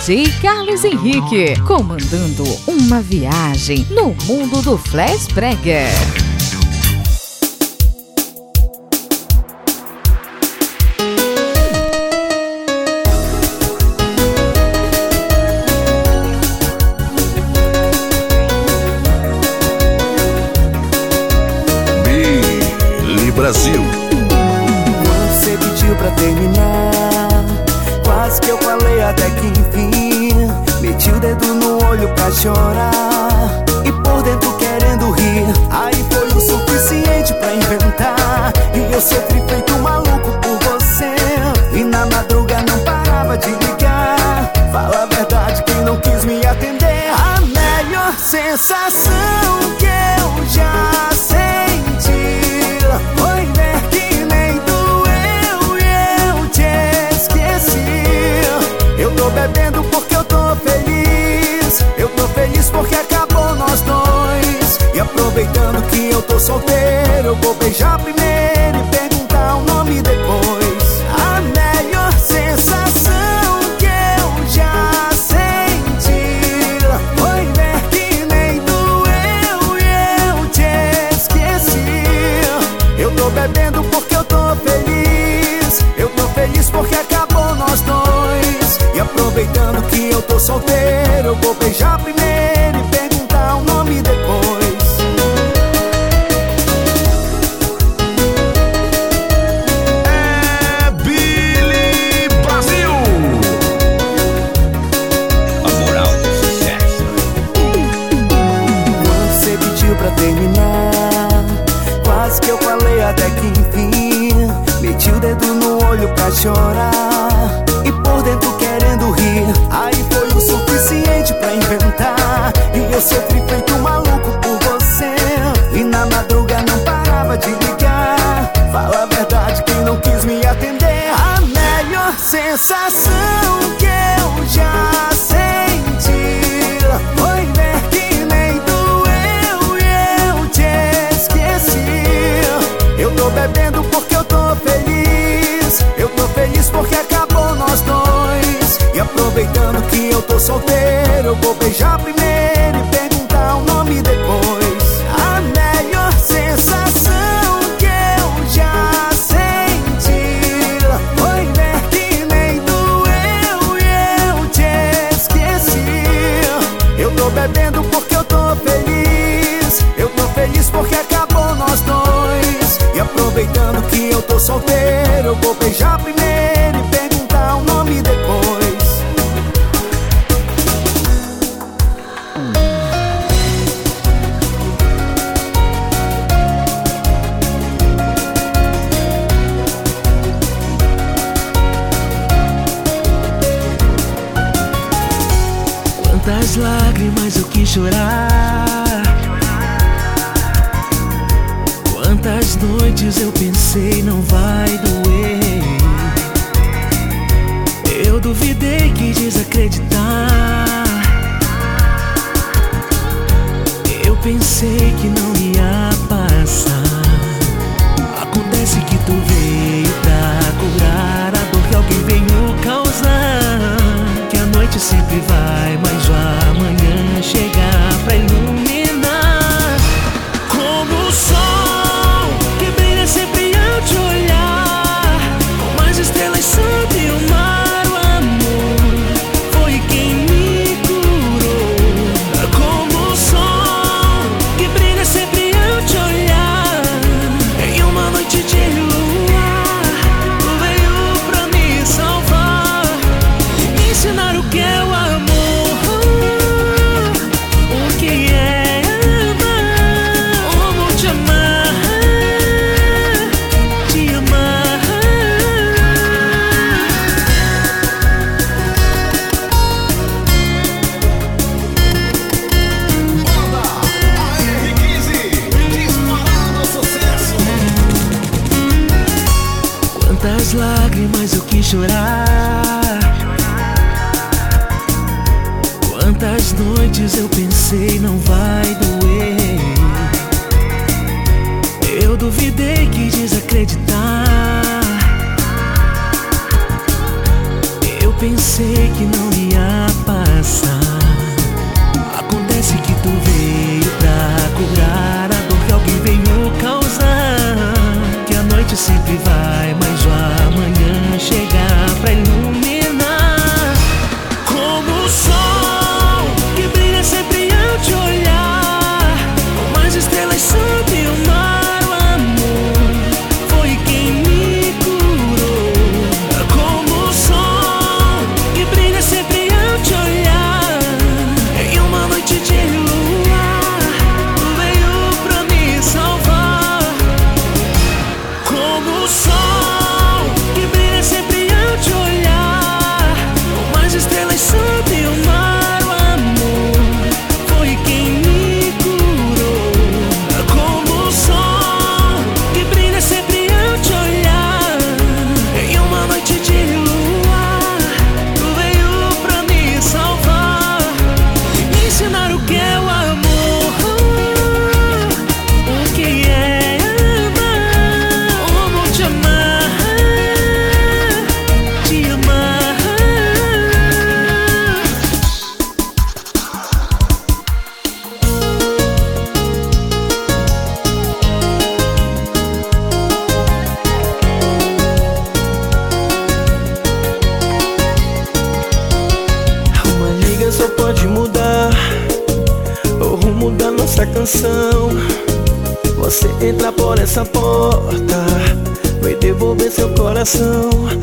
DJ Carlos Henrique, comandando uma viagem no mundo do Flash Brega. Que eu tô solteiro, eu vou beijar primeiro. Quantas noites eu pensei não vai doer. Eu duvidei que desacreditar. Eu pensei que não ia passar. Acontece que tu veio pra curar A dor que alguém veio causar. Que a noite sempre vai, mas o amanhã chega coração.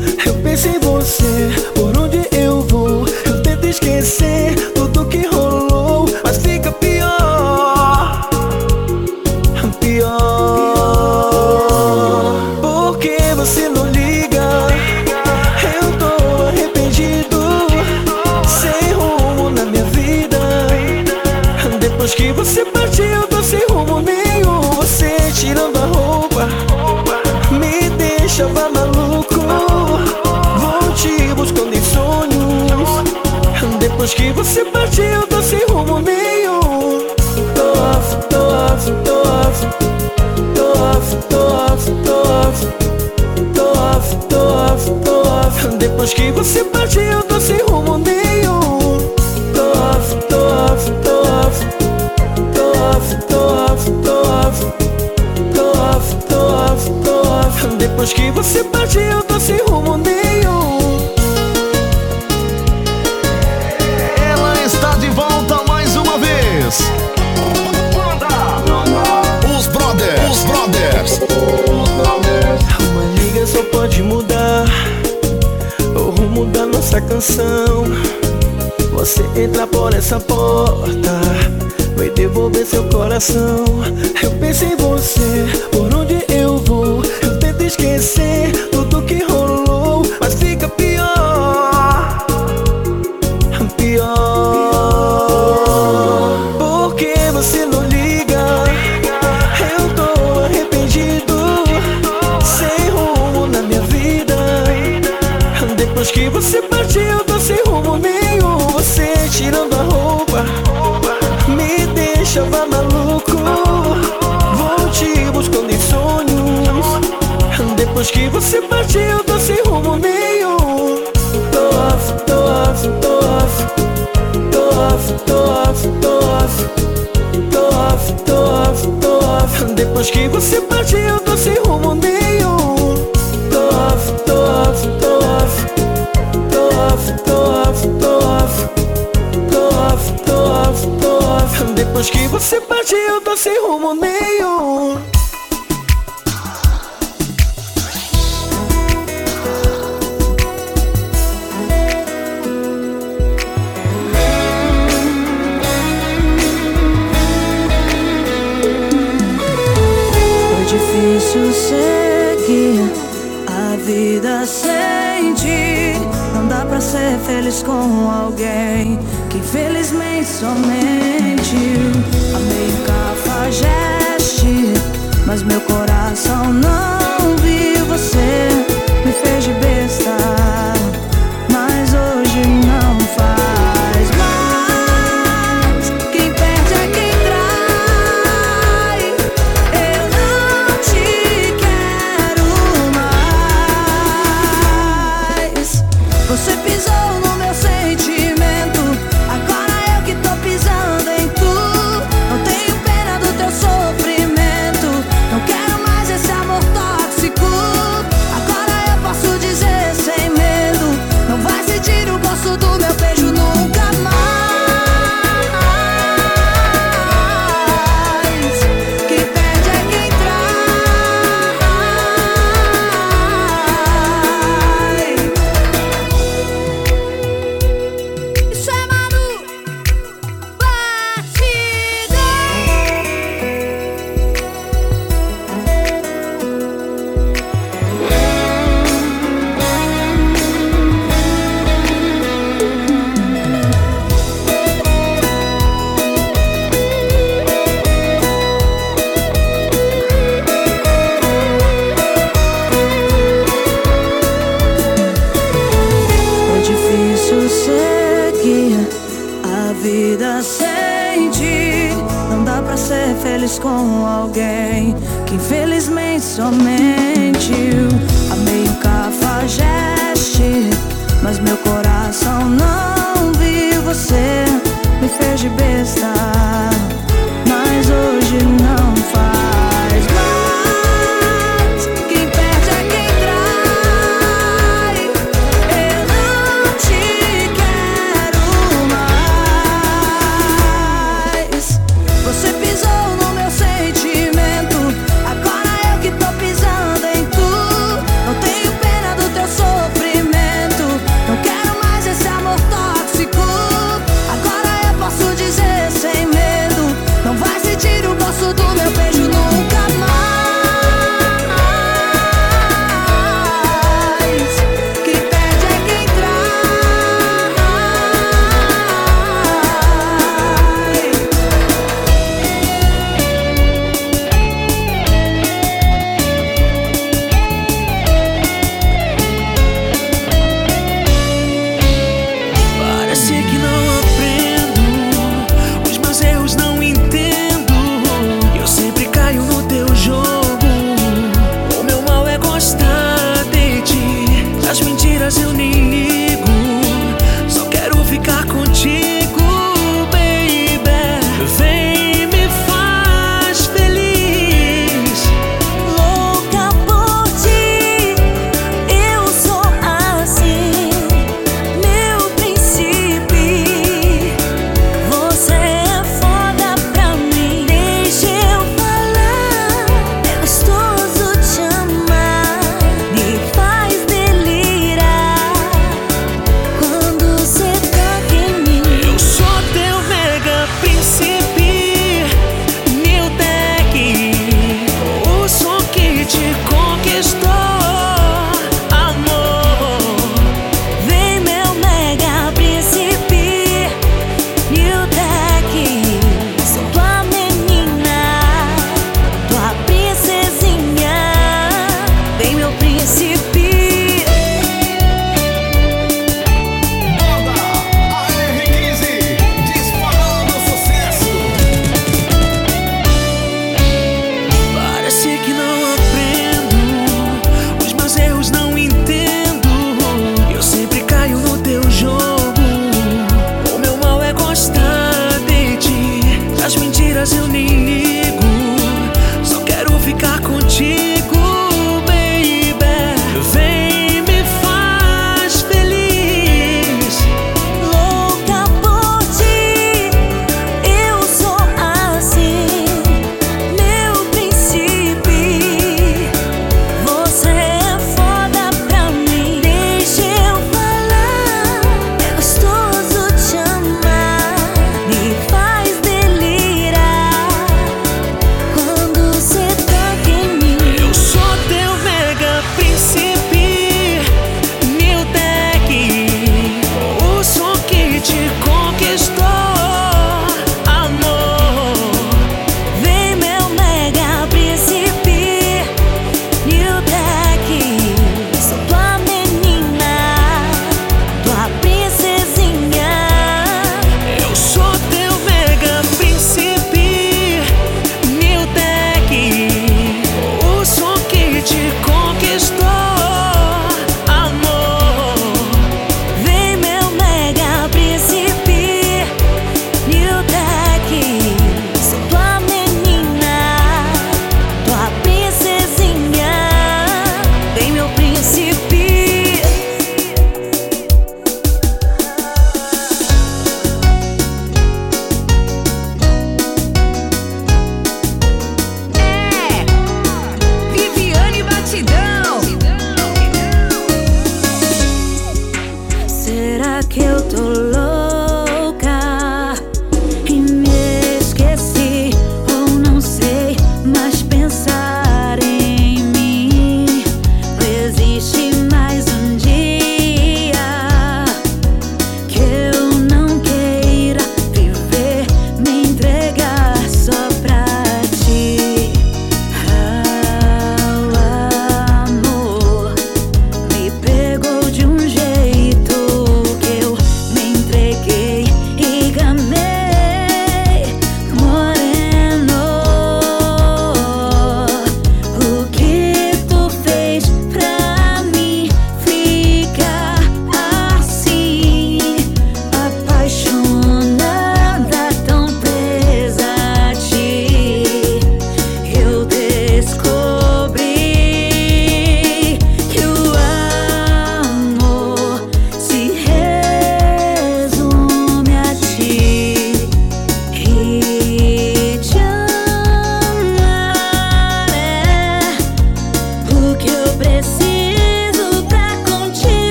Depois que você partiu, tô sem rumo nenhum. Tô off, tô off, tô off. Tô off, tô off, tô off. Tô off, tô off, tô off. Depois que você partiu, tô sem rumo nenhum. Tô off, tô off, tô off. Tô off, tô off, tô off. Tô off, tô off, tô off. Depois que você partiu, tô sem pode mudar o rumo da nossa canção. Você entra por essa porta, vai devolver seu coração. Eu penso em você, por onde Depois que você partiu, eu tô sem rumo nenhum. Tô off, tô off, tô off. Tô off, tô off, tô off. Tô off, tô off, tô off. Depois que você partiu, eu tô sem rumo nenhum. Tô off, tô off, tô off. Tô off, tô off, tô off. Tô off, tô off, tô off. Depois que você partiu, eu tô sem rumo nenhum. Ti. Não dá pra ser feliz com alguém que infelizmente só mentiu. Amei o cafajeste, mas meu coração não viu você.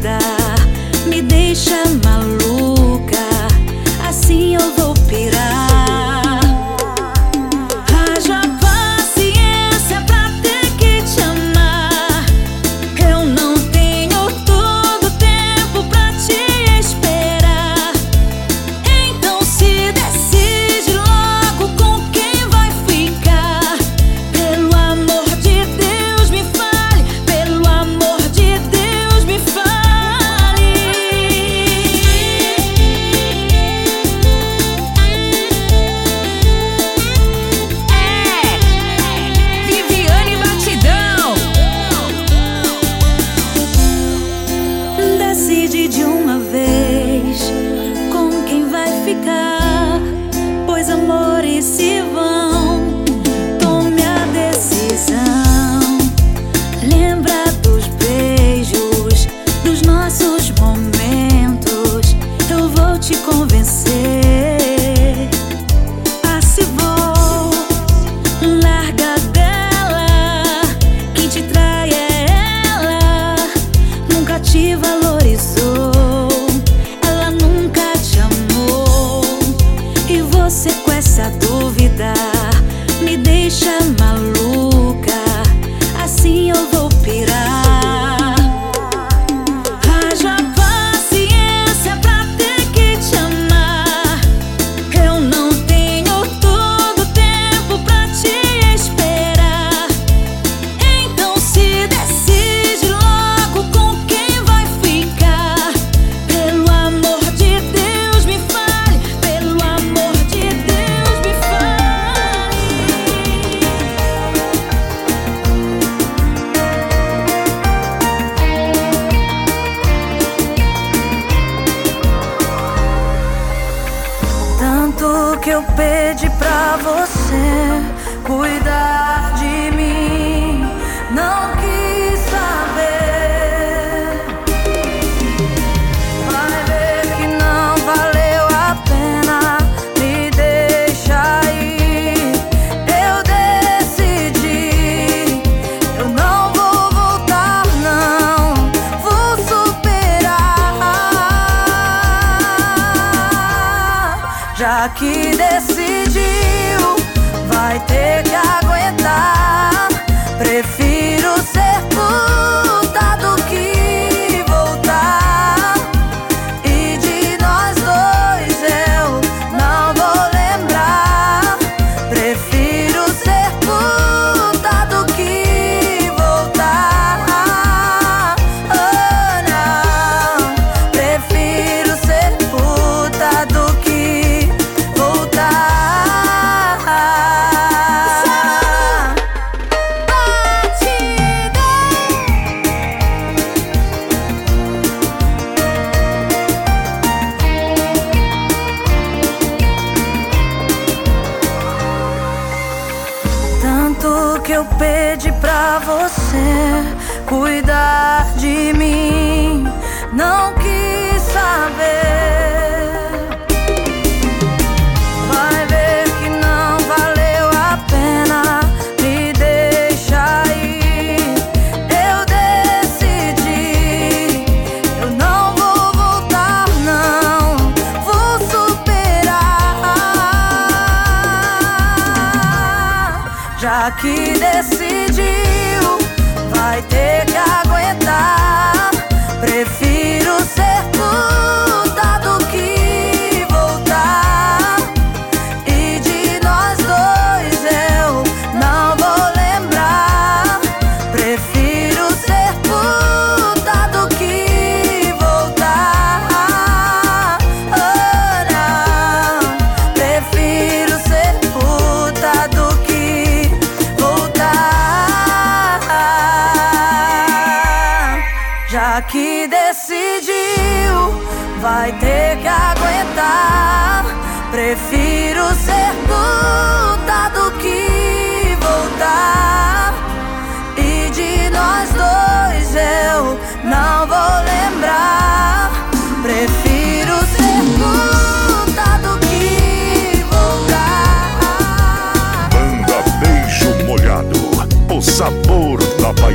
Não vou lembrar.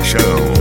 show.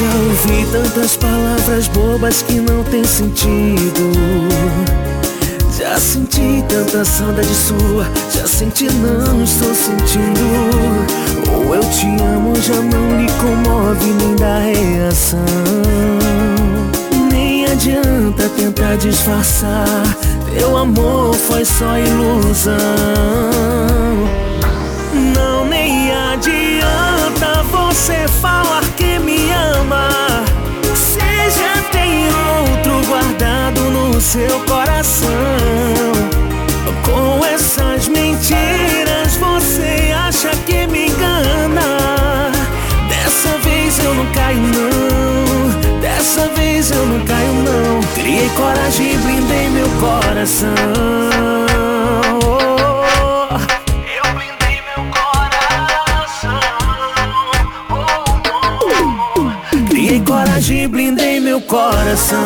Já ouvi tantas palavras bobas que não tem sentido. Já senti tanta saudade sua, já senti não estou sentindo. Ou eu te amo, já não lhe comove nem dá reação. Nem adianta tentar disfarçar, teu amor foi só ilusão. Não nem adianta você falar me ama. Se já tem outro guardado no seu coração. Com essas mentiras você acha que me engana. Dessa vez eu não caio não. Dessa vez eu não caio não. Criei coragem e blindei meu coração. Criei coragem e blindei meu coração.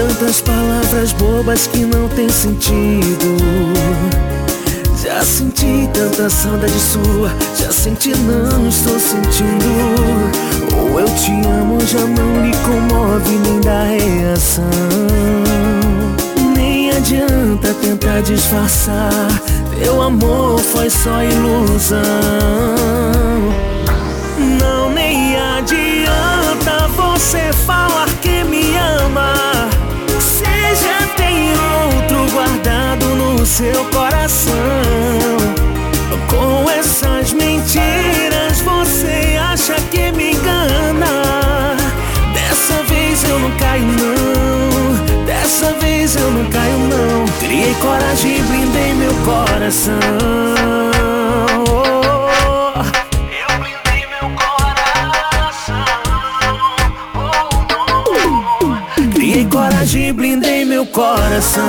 Tantas palavras bobas que não tem sentido. Já senti tanta saudade sua, já senti não estou sentindo. Ou eu te amo, já não lhe comove nem dá reação. Nem adianta tentar disfarçar, teu amor foi só ilusão. Seu coração. Com essas mentiras você acha que me engana. Dessa vez eu não caio não. Dessa vez eu não caio não. Criei coragem e blindei meu coração. Coragem blindei meu coração.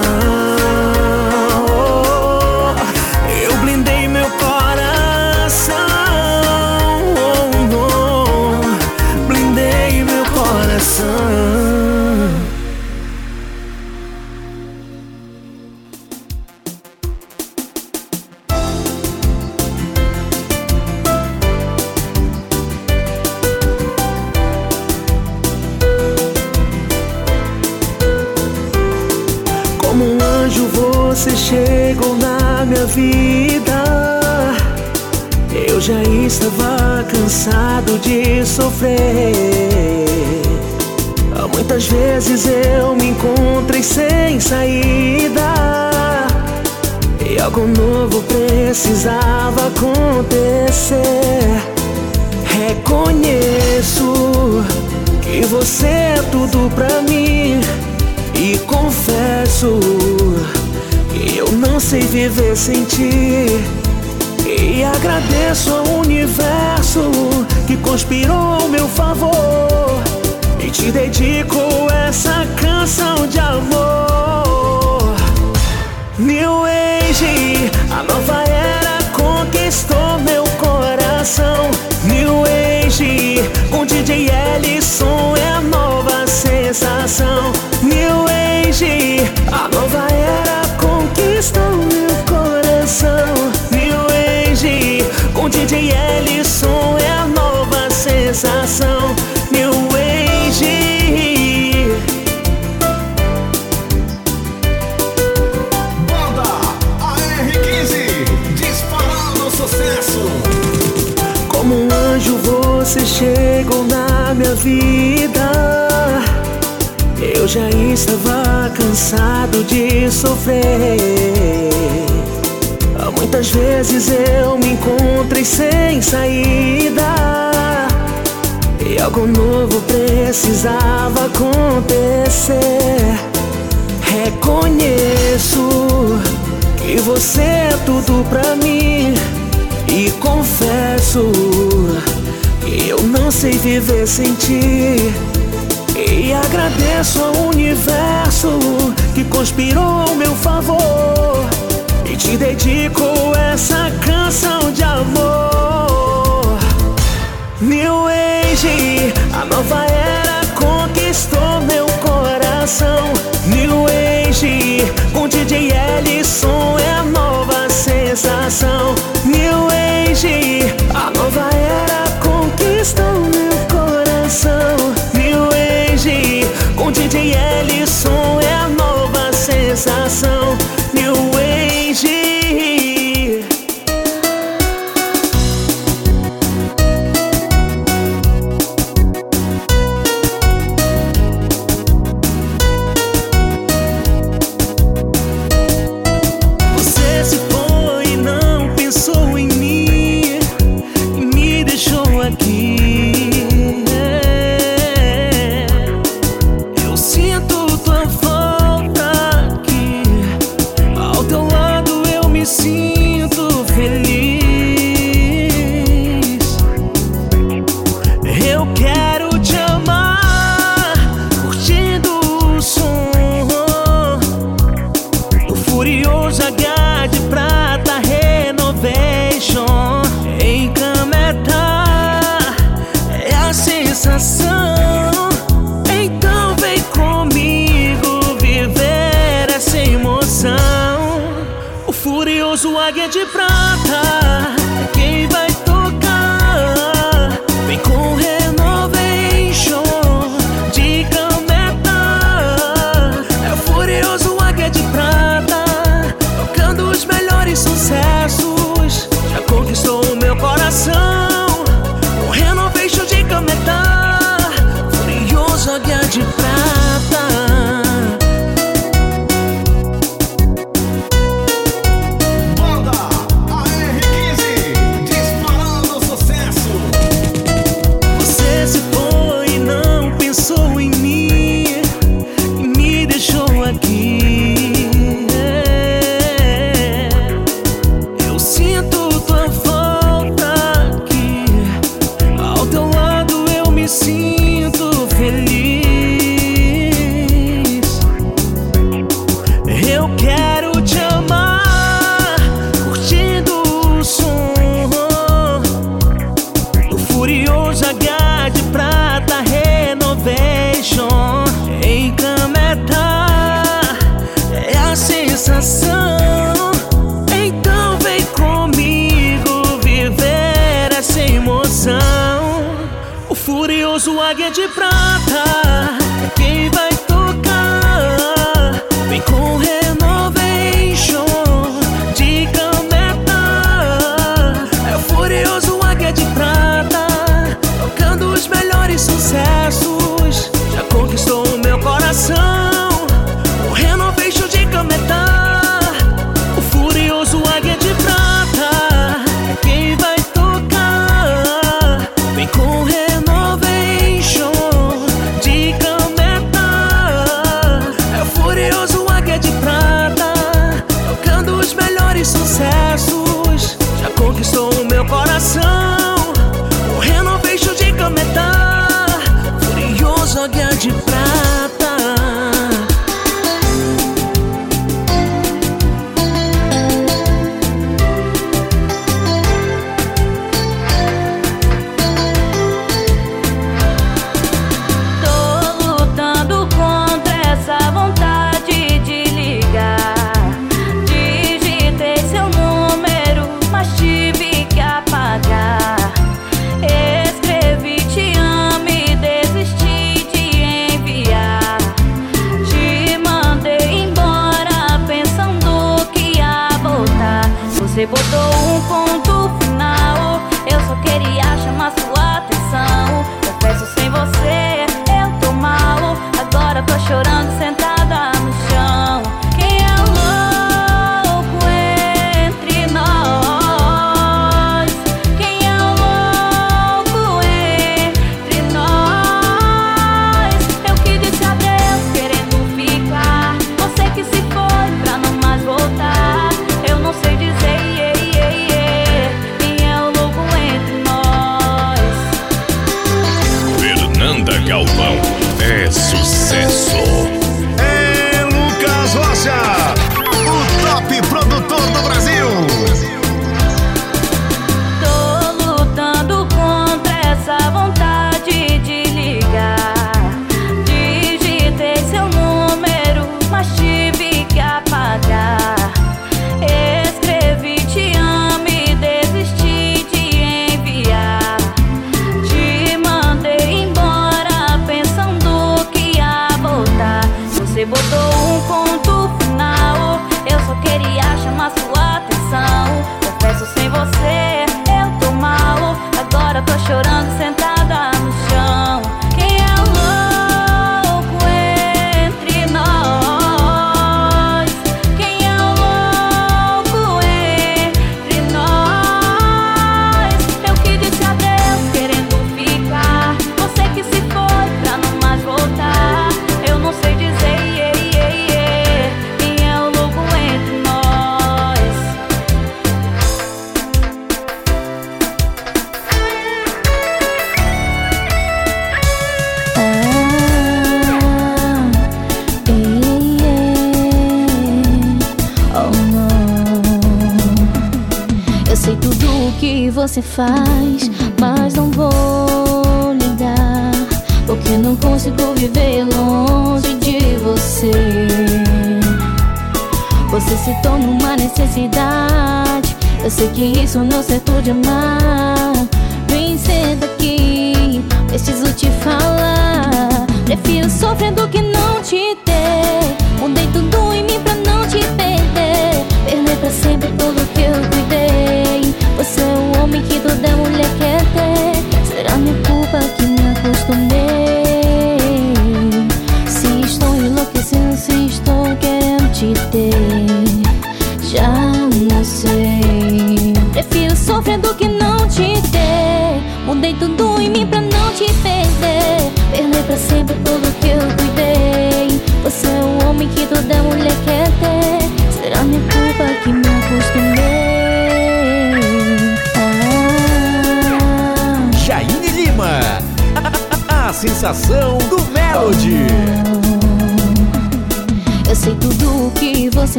Muitas vezes eu me encontrei sem saída. E algo novo precisava acontecer. Reconheço que você é tudo pra mim. E confesso que eu não sei viver sem ti. E agradeço ao universo que conspirou ao meu favor. E te dedico essa canção de amor. New Age, a nova era conquistou meu coração. New Age, com DJ Ellison é a nova sensação. New Age, a nova era conquistou meu coração. New Age, com DJ Ellison sensação. New Age. Banda AR15, disparando sucesso. Como um anjo você chegou na minha vida. Eu já estava cansado de sofrer. Muitas vezes eu me encontrei sem saída. Algo novo precisava acontecer. Reconheço que você é tudo pra mim. E confesso que eu não sei viver sem ti. E agradeço ao universo que conspirou ao meu favor. E te dedico essa canção de amor. New Age, a nova era conquistou meu coração. New Age, com DJ Ellison é a nova sensação.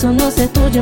Isso não é certo de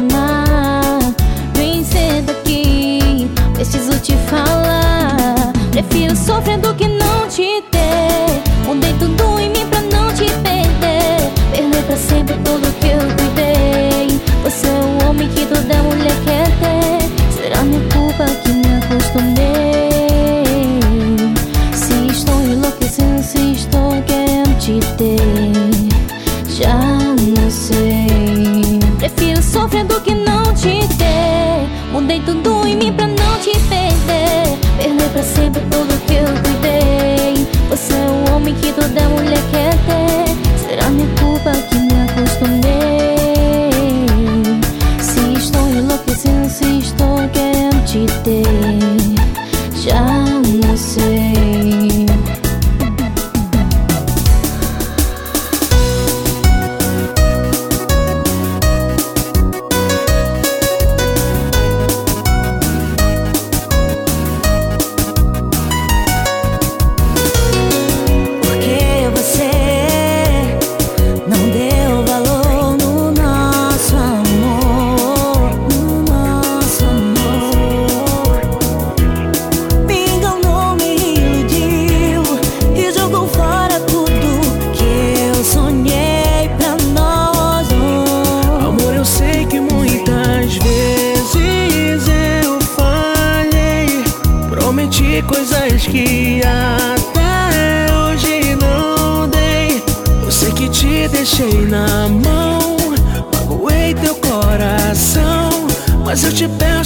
coisas que até hoje não dei. Eu sei que te deixei na mão, magoei teu coração. Mas eu te peço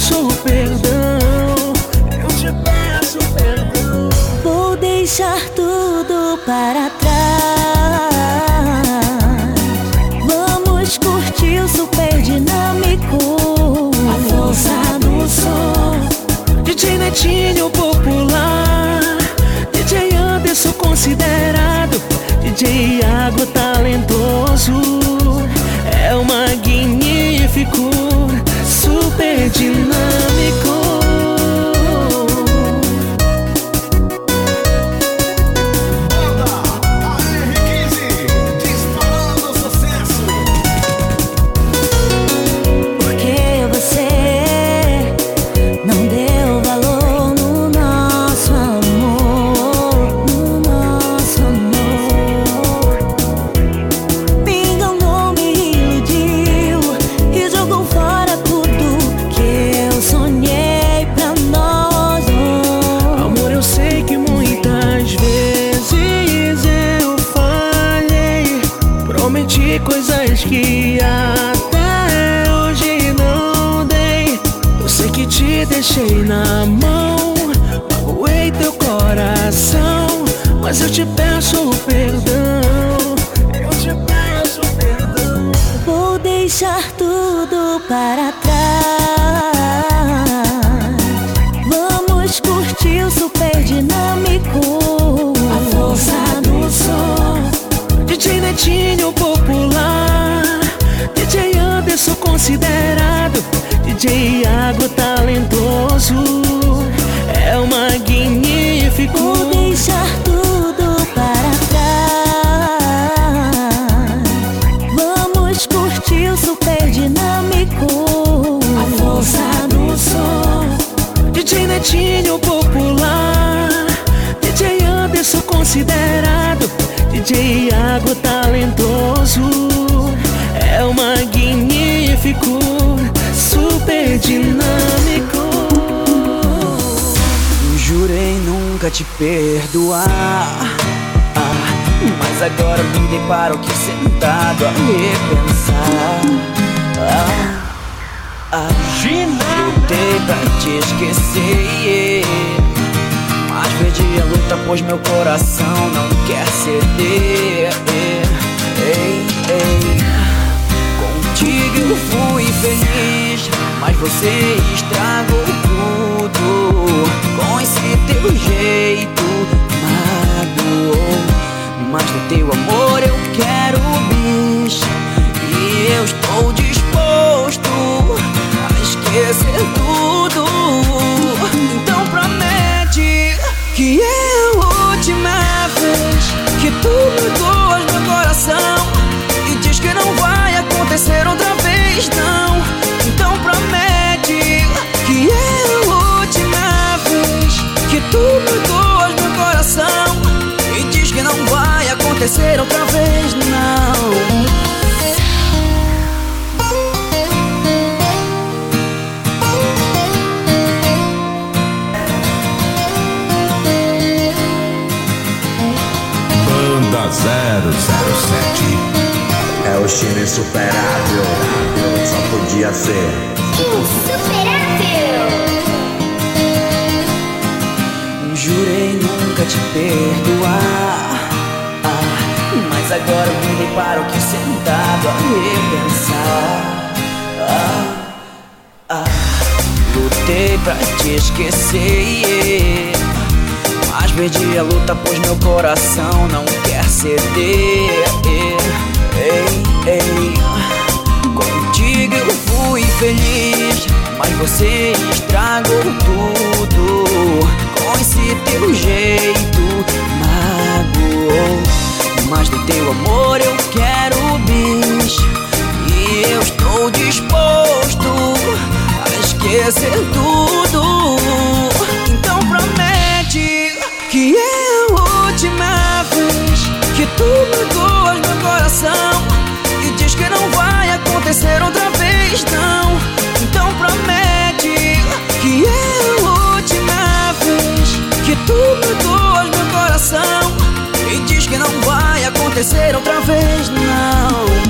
considerado. DJ Água talentoso. É o magnífico. Super dinâmico. Jurei nunca te perdoar. Ah, mas agora me deparo aqui sentado a repensar. Ah, ah, lutei pra te esquecer. Mas perdi a luta, pois meu coração não quer ceder. Ei, ei. Contigo eu fui feliz, mas você estragou tudo com esse teu jeito magoou. Mas do teu amor eu quero bis e eu estou disposto a esquecer tudo. Que é a última vez que tu magoas meu coração e diz que não vai acontecer outra vez, não. Então promete que é a última vez que tu magoas meu coração e diz que não vai acontecer outra vez, não. 007. É o time insuperável, só podia ser. Jurei nunca te perdoar. Ah, mas agora eu me deparo aqui sentado a repensar. Ah, ah, lutei pra te esquecer. Mas perdi a luta, pois meu coração não quer ceder. Ei, ei, contigo eu fui feliz, mas você estragou tudo com esse teu jeito magoou. Mas do teu amor eu quero bis e eu estou disposto a esquecer tudo. Então promete que é acontecer outra vez, não. Então promete que é a última vez que tu perdoas meu coração. E diz que não vai acontecer outra vez, não.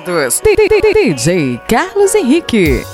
convidados: DJ Carlos Henrique.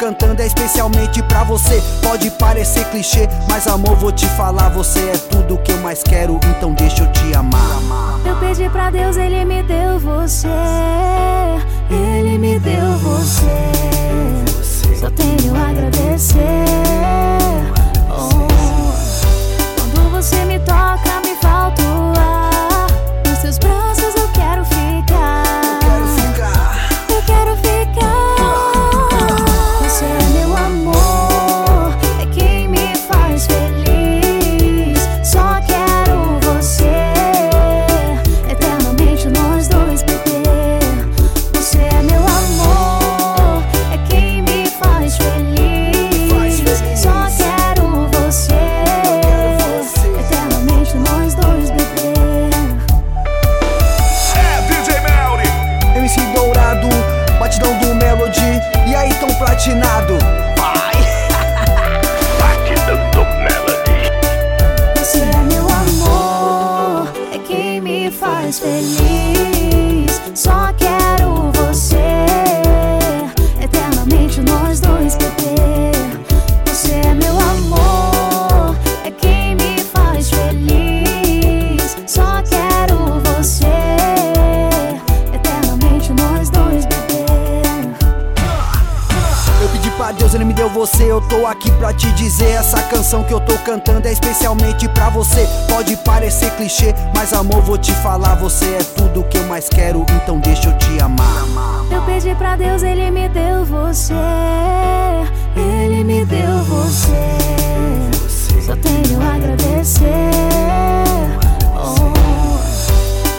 cantando é especialmente pra você. Pode parecer clichê, mas amor, vou te falar. Você é tudo que eu mais quero, então deixa eu te amar. Eu pedi pra Deus, ele me deu você. Ele me deu você. Só tenho a agradecer. Oh, quando você me toca. mais feliz. Só quero você, eternamente nós dois, bebê. Você é meu amor, é quem me faz feliz. Só quero você, eternamente nós dois, bebê. Eu pedi pra Deus, ele me deu você. Eu tô aqui pra te dizer essa canção que eu tô cantando é especialmente pra você. Pode parecer clichê, mas amor, vou te falar. Você é tudo que eu mais quero, então deixa eu te amar. Eu pedi pra Deus, ele me deu você. Ele me deu você. Só tenho a agradecer. Oh.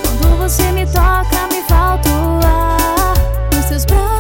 Quando você me toca, me falta o ar. Nos seus braços.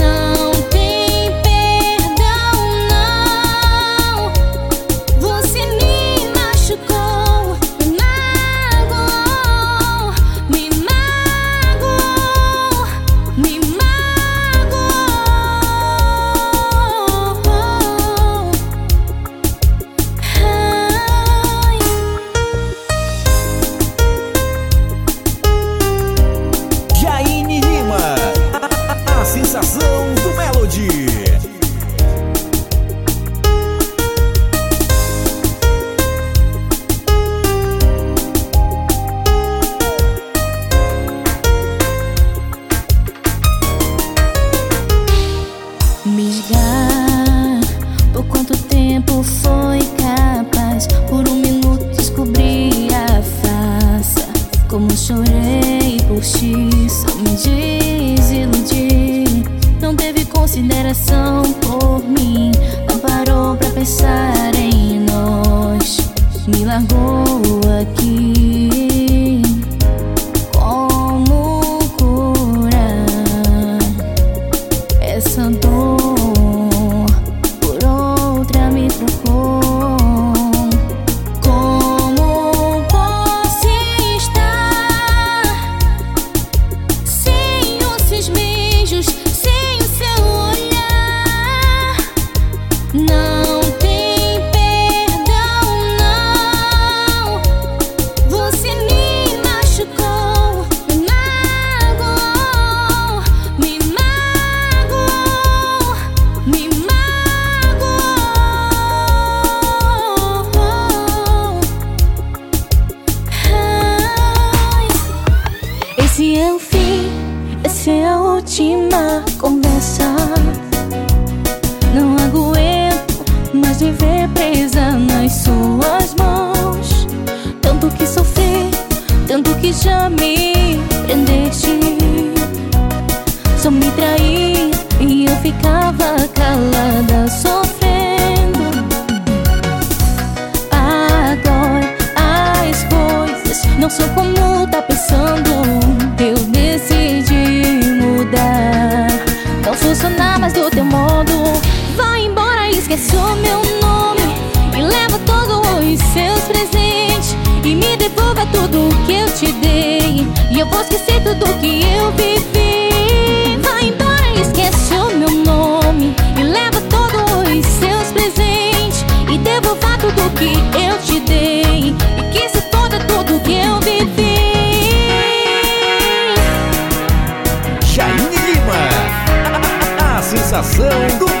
Não são como tá sensação do